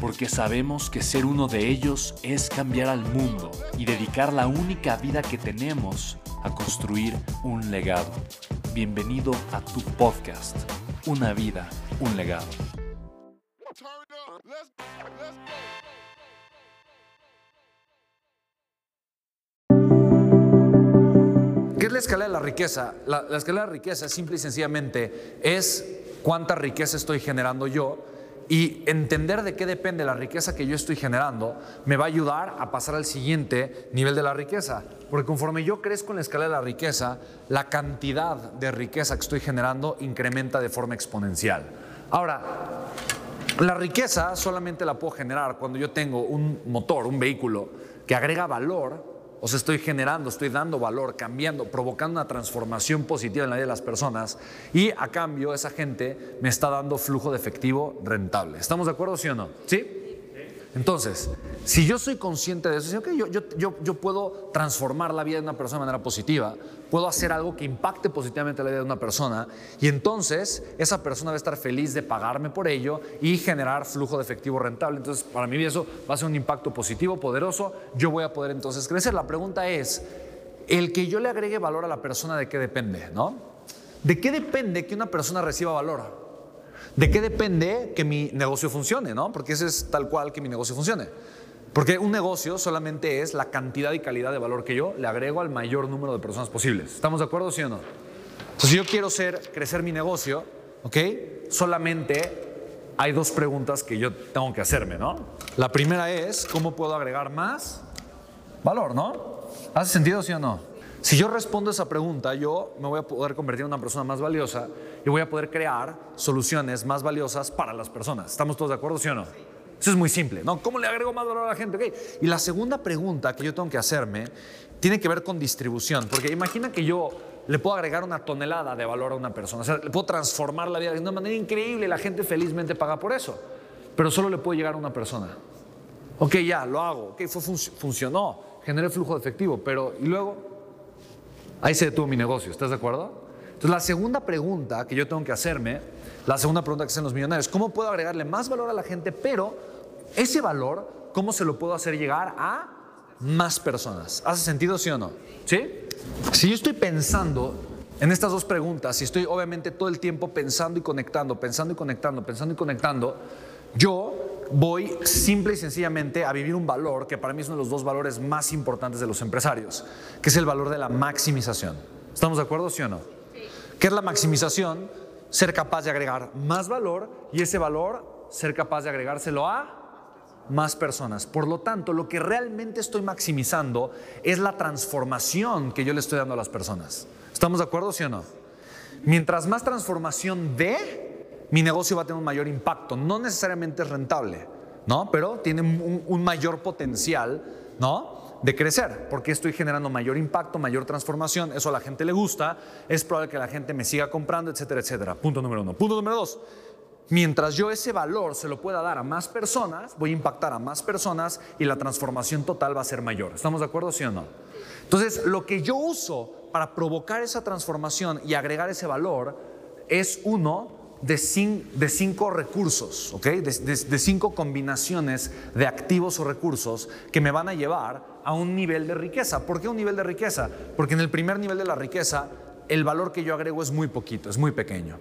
porque sabemos que ser uno de ellos es cambiar al mundo y dedicar la única vida que tenemos a construir un legado. Bienvenido a tu podcast, Una vida, un legado. ¿Qué es la escala de la riqueza? La, la escala de la riqueza simple y sencillamente es cuánta riqueza estoy generando yo y entender de qué depende la riqueza que yo estoy generando me va a ayudar a pasar al siguiente nivel de la riqueza. Porque conforme yo crezco en la escala de la riqueza, la cantidad de riqueza que estoy generando incrementa de forma exponencial. Ahora, la riqueza solamente la puedo generar cuando yo tengo un motor, un vehículo que agrega valor o estoy generando, estoy dando valor, cambiando, provocando una transformación positiva en la vida de las personas y a cambio esa gente me está dando flujo de efectivo rentable. ¿Estamos de acuerdo, sí o no? ¿Sí? Entonces, si yo soy consciente de eso, yo, yo, puedo transformar la vida de una persona de manera positiva, puedo hacer algo que impacte positivamente la vida de una persona y entonces esa persona va a estar feliz de pagarme por ello y generar flujo de efectivo rentable. Entonces, para mí eso va a ser un impacto positivo, poderoso, yo voy a poder entonces crecer. La pregunta es, el que yo le agregue valor a la persona, ¿de qué depende? ¿No? ¿De qué depende que una persona reciba valor? ¿De qué depende que mi negocio funcione? ¿no? Porque ese es tal cual que mi negocio funcione. Porque un negocio solamente es la cantidad y calidad de valor que yo le agrego al mayor número de personas posibles. ¿Estamos de acuerdo, sí o no? Entonces, si yo quiero crecer mi negocio, ¿ok? Solamente hay dos preguntas que yo tengo que hacerme, ¿no? La primera es, ¿cómo puedo agregar más valor, ¿no? ¿Hace sentido, sí o no? Si yo respondo esa pregunta, yo me voy a poder convertir en una persona más valiosa y voy a poder crear soluciones más valiosas para las personas. ¿Estamos todos de acuerdo, sí o no? Eso es muy simple, ¿no? ¿Cómo le agrego más valor a la gente? Y la segunda pregunta que yo tengo que hacerme tiene que ver con distribución, porque imagina que yo le puedo agregar una tonelada de valor a una persona, o sea, le puedo transformar la vida de una manera increíble y la gente felizmente paga por eso, pero solo le puedo llegar a una persona. Ok, ya, lo hago, ok, funcionó, generé flujo de efectivo, pero ¿y luego? Ahí se detuvo mi negocio, ¿estás de acuerdo? Entonces, la segunda pregunta que yo tengo que hacerme, la segunda pregunta que hacen los millonarios, ¿cómo puedo agregarle más valor a la gente, pero ese valor, ¿cómo se lo puedo hacer llegar a más personas? ¿Hace sentido, sí o no? ¿Sí? Si yo estoy pensando en estas dos preguntas, si estoy obviamente todo el tiempo pensando y conectando, pensando y conectando, pensando y conectando, yo voy simple y sencillamente a vivir un valor que para mí es uno de los dos valores más importantes de los empresarios, que es el valor de la maximización. ¿Estamos de acuerdo, sí o no? ¿Qué es la maximización? Ser capaz de agregar más valor y ese valor ser capaz de agregárselo a más personas. Por lo tanto, lo que realmente estoy maximizando es la transformación que yo le estoy dando a las personas. ¿Estamos de acuerdo, sí o no? Mientras más transformación dé, mi negocio va a tener un mayor impacto. No necesariamente es rentable, ¿no? Pero tiene un, mayor potencial, ¿no? De crecer, porque estoy generando mayor impacto, mayor transformación, eso a la gente le gusta, es probable que la gente me siga comprando, etcétera, etcétera. Punto número uno. Punto número dos, mientras yo ese valor se lo pueda dar a más personas, voy a impactar a más personas y la transformación total va a ser mayor. ¿Estamos de acuerdo, sí o no? Entonces, lo que yo uso para provocar esa transformación y agregar ese valor es uno, de, cinco recursos, de, cinco combinaciones de activos o recursos que me van a llevar a un nivel de riqueza. ¿Por qué un nivel de riqueza? Porque en el primer nivel de la riqueza el valor que yo agrego es muy poquito, es muy pequeño.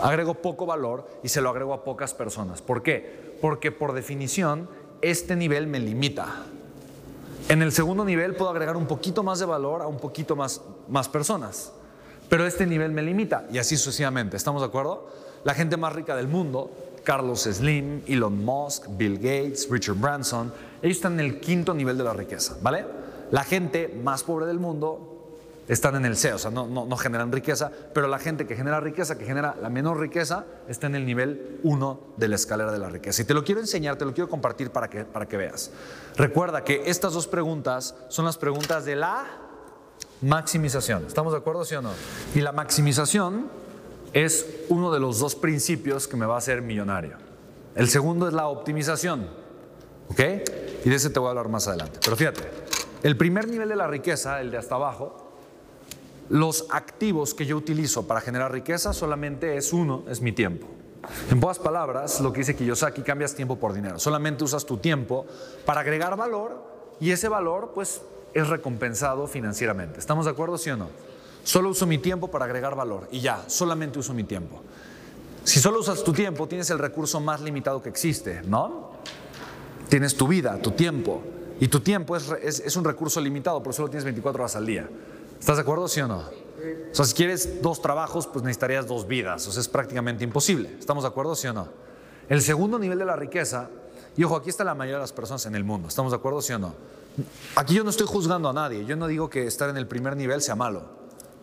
Agrego poco valor y se lo agrego a pocas personas. ¿Por qué? Porque por definición este nivel me limita. En el segundo nivel puedo agregar un poquito más de valor a un poquito más, más personas. Pero este nivel me limita y así sucesivamente. ¿Estamos de acuerdo? La gente más rica del mundo, Carlos Slim, Elon Musk, Bill Gates, Richard Branson, ellos están en el quinto nivel de la riqueza, ¿vale? La gente más pobre del mundo están en el C, o sea, no, no, generan riqueza, pero la gente que genera riqueza, que genera la menor riqueza, está en el nivel 1 de la escalera de la riqueza. Y te lo quiero enseñar, te lo quiero compartir para que, para que veas. Recuerda que estas dos preguntas son las preguntas de la maximización. ¿Estamos de acuerdo, sí o no? Y la maximización es uno de los dos principios que me va a hacer millonario. El segundo es la optimización, ¿ok? Y de ese te voy a hablar más adelante. Pero fíjate, el primer nivel de la riqueza, el de hasta abajo, los activos que yo utilizo para generar riqueza solamente es uno, es mi tiempo. En pocas palabras, lo que dice Kiyosaki, cambias tiempo por dinero. Solamente usas tu tiempo para agregar valor y ese valor pues es recompensado financieramente. ¿Estamos de acuerdo, sí o no? Solo uso mi tiempo para agregar valor y ya, solamente uso mi tiempo. Si solo usas tu tiempo, tienes el recurso más limitado que existe, ¿no? Tienes tu vida, tu tiempo. Y tu tiempo es, un recurso limitado, pero solo tienes 24 horas al día. ¿Estás de acuerdo, sí o no? O sea, si quieres dos trabajos, pues necesitarías dos vidas. O sea, es prácticamente imposible. ¿Estamos de acuerdo, sí o no? El segundo nivel de la riqueza, y ojo, aquí está la mayoría de las personas en el mundo. ¿Estamos de acuerdo, sí o no? Aquí yo no estoy juzgando a nadie. Yo no digo que estar en el primer nivel sea malo.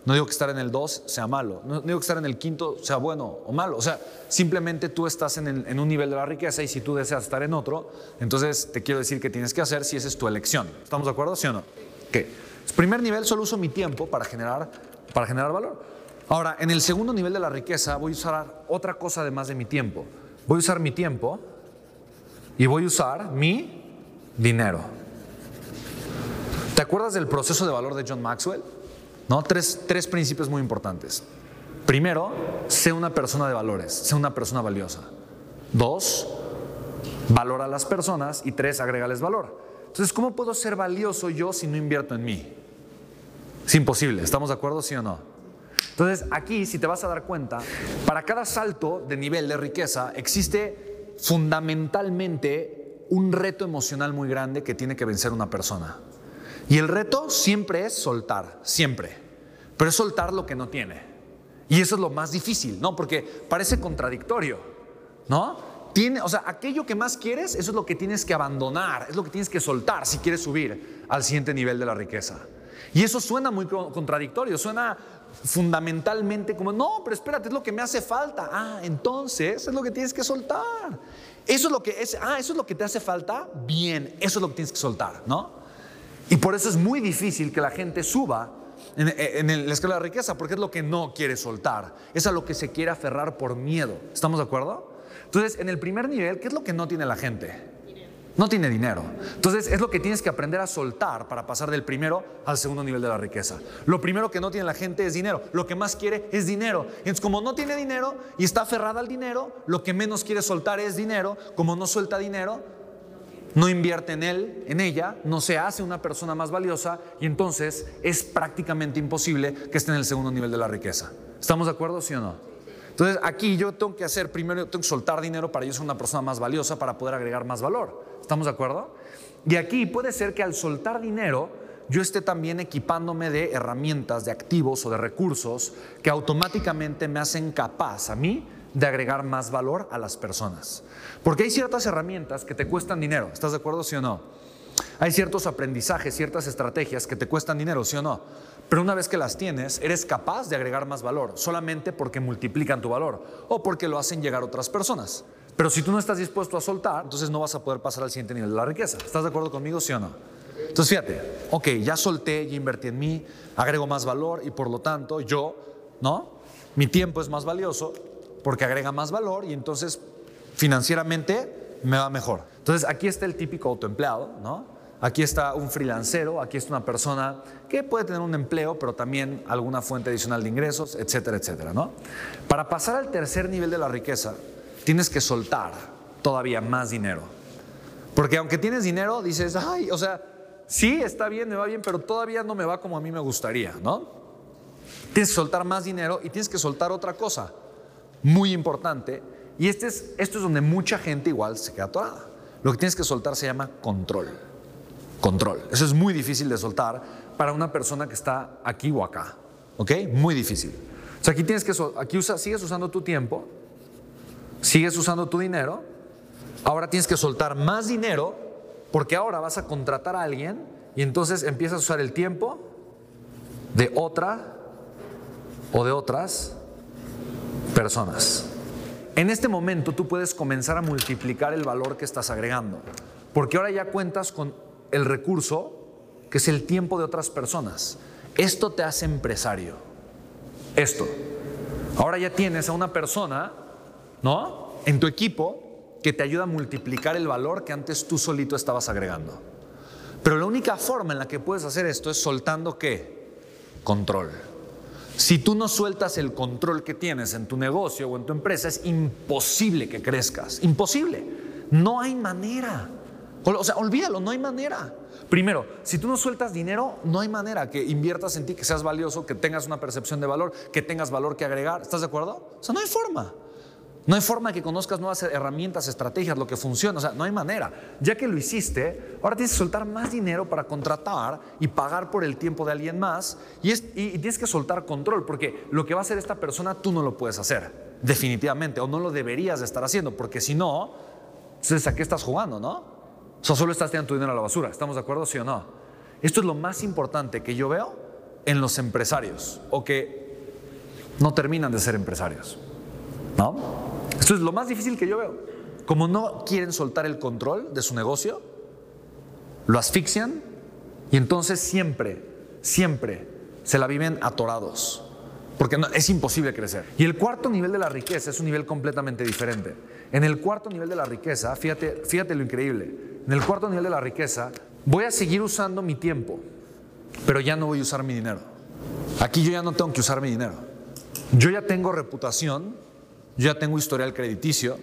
No digo que estar en el dos sea malo. No digo que estar en el quinto sea bueno o malo. O sea, simplemente tú estás en, un nivel de la riqueza y si tú deseas estar en otro, entonces te quiero decir que tienes que hacer si esa es tu elección. ¿Estamos de acuerdo, sí o no? ¿Qué? Primer nivel, solo uso mi tiempo para generar, para generar valor. Ahora, en el segundo nivel de la riqueza voy a usar otra cosa además de mi tiempo. Voy a usar mi tiempo y voy a usar mi dinero. ¿Te acuerdas del proceso de valor de John Maxwell? ¿No? Tres, tres principios muy importantes. Primero, sé una persona de valores, sé una persona valiosa. Dos, valora a las personas. Y tres, agrégales valor. Entonces, ¿cómo puedo ser valioso yo si no invierto en mí? Es imposible, ¿estamos de acuerdo, sí o no? Entonces, aquí, si te vas a dar cuenta, para cada salto de nivel de riqueza existe fundamentalmente un reto emocional muy grande que tiene que vencer una persona. Y el reto siempre es soltar, siempre. Pero es soltar lo que no tiene. Y eso es lo más difícil, ¿no? Porque parece contradictorio, ¿no? o sea, aquello que más quieres, eso es lo que tienes que abandonar, es lo que tienes que soltar si quieres subir al siguiente nivel de la riqueza. Y eso suena muy contradictorio, suena fundamentalmente como, no, pero espérate, es lo que me hace falta. Ah, entonces es lo que tienes que soltar. Eso es lo que es, ah, eso es lo que te hace falta. Bien, eso es lo que tienes que soltar, ¿no? Y por eso es muy difícil que la gente suba en, en, la escala de riqueza, porque es lo que no quiere soltar, es a lo que se quiere aferrar por miedo. ¿Estamos de acuerdo? Entonces, en el primer nivel, ¿qué es lo que no tiene la gente? No tiene dinero. Entonces es lo que tienes que aprender a soltar para pasar del primero al segundo nivel de la riqueza. Lo primero que no tiene la gente es dinero. Lo que más quiere es dinero. Entonces como no tiene dinero y está aferrada al dinero, lo que menos quiere soltar es dinero. Como no suelta dinero, no invierte en él, en ella, no se hace una persona más valiosa y entonces es prácticamente imposible que esté en el segundo nivel de la riqueza. ¿Estamos de acuerdo, sí o no? Entonces aquí yo tengo que hacer, primero tengo que soltar dinero para yo ser una persona más valiosa, para poder agregar más valor. ¿Estamos de acuerdo? Y aquí puede ser que al soltar dinero yo esté también equipándome de herramientas, de activos o de recursos que automáticamente me hacen capaz a mí de agregar más valor a las personas. Porque hay ciertas herramientas que te cuestan dinero, ¿estás de acuerdo, sí o no? Hay ciertos aprendizajes, ciertas estrategias que te cuestan dinero, ¿sí o no? Pero una vez que las tienes, eres capaz de agregar más valor, solamente porque multiplican tu valor o porque lo hacen llegar otras personas. Pero si tú no estás dispuesto a soltar, entonces no vas a poder pasar al siguiente nivel de la riqueza. ¿Estás de acuerdo conmigo, sí o no? Entonces fíjate, ok, ya solté, ya invertí en mí, agrego más valor y por lo tanto yo, ¿no? Mi tiempo es más valioso porque agrega más valor y entonces financieramente me va mejor. Entonces aquí está el típico autoempleado, ¿no? Aquí está un freelancero, aquí está una persona que puede tener un empleo, pero también alguna fuente adicional de ingresos, etcétera, etcétera. ¿no? Para pasar al tercer nivel de la riqueza, tienes que soltar todavía más dinero. Porque aunque tienes dinero, dices, ay, o sea, sí, está bien, me va bien, pero todavía no me va como a mí me gustaría, ¿no? Tienes que soltar más dinero y tienes que soltar otra cosa muy importante. Y este es, esto es donde mucha gente igual se queda atorada. Lo que tienes que soltar se llama control. control. Eso es muy difícil de soltar para una persona que está aquí o acá. ¿Ok? Muy difícil. O sea, aquí tienes que, aquí sigues usando tu tiempo, sigues usando tu dinero, ahora tienes que soltar más dinero porque ahora vas a contratar a alguien y entonces empiezas a usar el tiempo de otra o de otras personas. En este momento tú puedes comenzar a multiplicar el valor que estás agregando, porque ahora ya cuentas con el recurso que es el tiempo de otras personas. Esto te hace empresario. Esto. Ahora ya tienes a una persona, ¿no? En tu equipo que te ayuda a multiplicar el valor que antes tú solito estabas agregando. Pero la única forma en la que puedes hacer esto es soltando qué? Control. Si tú no sueltas el control que tienes en tu negocio o en tu empresa, es imposible que crezcas. Imposible. No hay manera. O sea, olvídalo, no hay manera. Primero, si tú no sueltas dinero, no hay manera que inviertas en ti, que seas valioso, que tengas una percepción de valor, que tengas valor que agregar. ¿Estás de acuerdo? O sea, no hay forma. No hay forma que conozcas nuevas herramientas, estrategias, lo que funciona. O sea, no hay manera. Ya que lo hiciste, ahora tienes que soltar más dinero para contratar y pagar por el tiempo de alguien más. Y, tienes que soltar control, porque lo que va a hacer esta persona tú no lo puedes hacer. Definitivamente. O no lo deberías de estar haciendo, porque si no, entonces a qué estás jugando, ¿no? O sea, solo estás tirando tu dinero a la basura. ¿Estamos de acuerdo, sí o no? Esto es lo más importante que yo veo en los empresarios o que no terminan de ser empresarios. ¿No? Esto es lo más difícil que yo veo. Como no quieren soltar el control de su negocio, lo asfixian y entonces siempre, siempre se la viven atorados. Porque es imposible crecer. Y el cuarto nivel de la riqueza es un nivel completamente diferente. En el cuarto nivel de la riqueza, fíjate, fíjate lo increíble, en el cuarto nivel de la riqueza voy a seguir usando mi tiempo, pero ya no voy a usar mi dinero. Aquí yo ya no tengo que usar mi dinero. Yo ya tengo reputación ya tengo historial crediticio,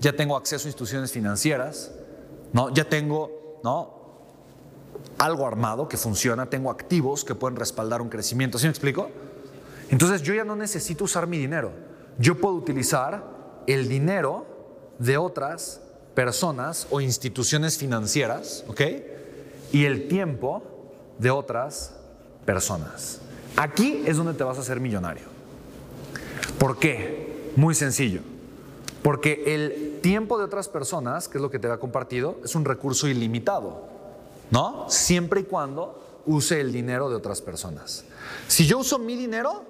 ya tengo acceso a instituciones financieras, ¿no? ya tengo ¿no? algo armado que funciona, tengo activos que pueden respaldar un crecimiento. ¿Sí me explico? Entonces yo ya no necesito usar mi dinero. Yo puedo utilizar el dinero de otras personas o instituciones financieras, ¿ok? Y el tiempo de otras personas. Aquí es donde te vas a hacer millonario. ¿Por qué? Muy sencillo. Porque el tiempo de otras personas, que es lo que te ha compartido, es un recurso ilimitado. ¿No? Siempre y cuando use el dinero de otras personas. Si yo uso mi dinero,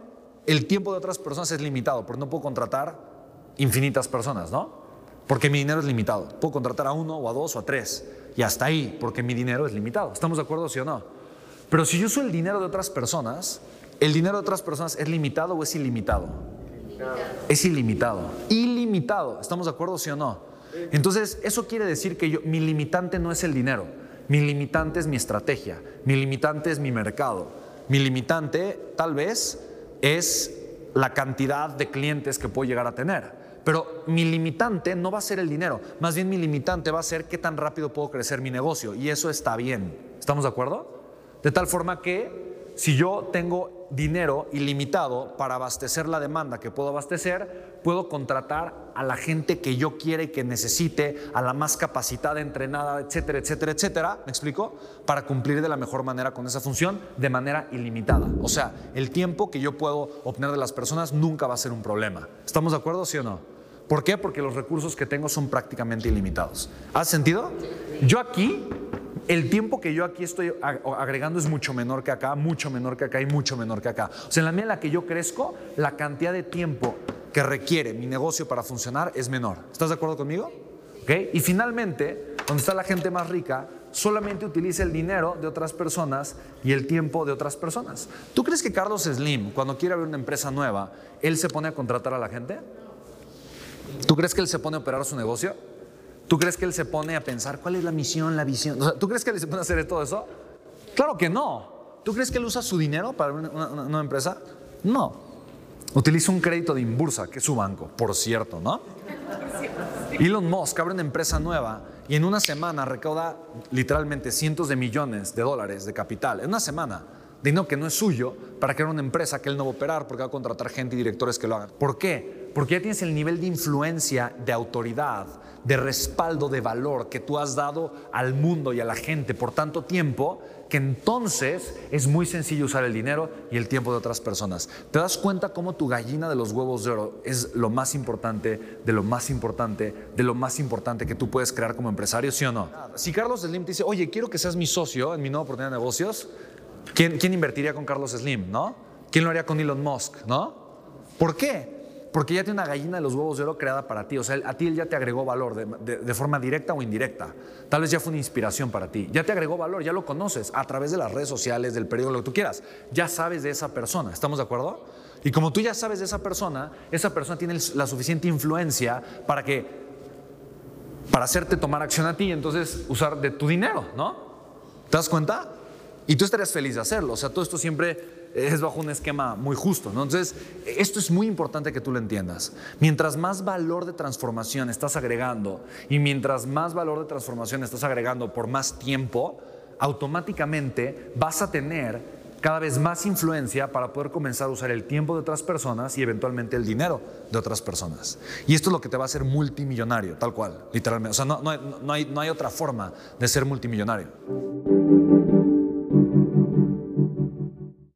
el tiempo de otras personas es limitado, porque no puedo contratar infinitas personas, ¿no? Porque mi dinero es limitado. Puedo contratar a uno o a dos o a tres. Y hasta ahí, porque mi dinero es limitado. ¿Estamos de acuerdo, sí o no? Pero si yo uso el dinero de otras personas, ¿el dinero de otras personas es limitado o es ilimitado? Es ilimitado. Ilimitado. ¿Estamos de acuerdo, sí o no? Entonces, eso quiere decir que yo, mi limitante no es el dinero. Mi limitante es mi estrategia. Mi limitante es mi mercado. Mi limitante, tal vez, es la cantidad de clientes que puedo llegar a tener. Pero mi limitante no va a ser el dinero. Más bien mi limitante va a ser qué tan rápido puedo crecer mi negocio. Y eso está bien. ¿Estamos de acuerdo? De tal forma que si yo tengo dinero ilimitado para abastecer la demanda que puedo abastecer, puedo contratar a la gente que yo quiere y que necesite, a la más capacitada, entrenada, etcétera, etcétera, etcétera, ¿me explico? Para cumplir de la mejor manera con esa función de manera ilimitada. O sea, el tiempo que yo puedo obtener de las personas nunca va a ser un problema. ¿Estamos de acuerdo, sí o no? ¿Por qué? Porque los recursos que tengo son prácticamente ilimitados. ¿Has sentido? Yo aquí el tiempo que yo aquí estoy agregando es mucho menor que acá, mucho menor que acá y mucho menor que acá. O sea, en la medida en la que yo crezco, la cantidad de tiempo que requiere mi negocio para funcionar es menor. ¿Estás de acuerdo conmigo? ¿Okay? Y finalmente, donde está la gente más rica, solamente utiliza el dinero de otras personas y el tiempo de otras personas. ¿Tú crees que Carlos Slim, cuando quiere abrir una empresa nueva, él se pone a contratar a la gente? ¿Tú crees que él se pone a operar su negocio? ¿Tú crees que él se pone a pensar cuál es la misión, la visión? ¿Tú crees que él se pone a hacer todo eso? Claro que no. ¿Tú crees que él usa su dinero para una, empresa? No. Utiliza un crédito de Inbursa, que es su banco, por cierto, ¿no? Elon Musk abre una empresa nueva y en una semana recauda literalmente cientos de millones de dólares de capital. En una semana, dinero que no es suyo, para crear una empresa que él no va a operar porque va a contratar gente y directores que lo hagan. ¿Por qué? Porque ya tienes el nivel de influencia, de autoridad, de respaldo, de valor que tú has dado al mundo y a la gente por tanto tiempo que entonces es muy sencillo usar el dinero y el tiempo de otras personas. ¿Te das cuenta cómo tu gallina de los huevos de oro es lo más importante, de lo más importante, de lo más importante que tú puedes crear como empresario, sí o no? Si Carlos Slim te dice, oye, quiero que seas mi socio en mi nueva oportunidad de negocios, ¿quién, quién invertiría con Carlos Slim, no? ¿Quién lo haría con Elon Musk, no? ¿Por qué? Porque ya tiene una gallina de los huevos de oro creada para ti. O sea, a ti él ya te agregó valor de, forma directa o indirecta. Tal vez ya fue una inspiración para ti. Ya te agregó valor, ya lo conoces a través de las redes sociales, del periódico, lo que tú quieras. Ya sabes de esa persona. ¿Estamos de acuerdo? Y como tú ya sabes de esa persona, esa persona tiene la suficiente influencia para que, para hacerte tomar acción a ti y entonces usar de tu dinero, ¿no? ¿Te das cuenta? Y tú estarías feliz de hacerlo. O sea, todo esto siempre es bajo un esquema muy justo. Entonces, esto es muy importante que tú lo entiendas. Mientras más valor de transformación estás agregando y mientras más valor de transformación estás agregando por más tiempo, automáticamente vas a tener cada vez más influencia para poder comenzar a usar el tiempo de otras personas y eventualmente el dinero de otras personas. Y esto es lo que te va a hacer multimillonario, tal cual, literalmente. O sea, no, hay, no hay otra forma de ser multimillonario.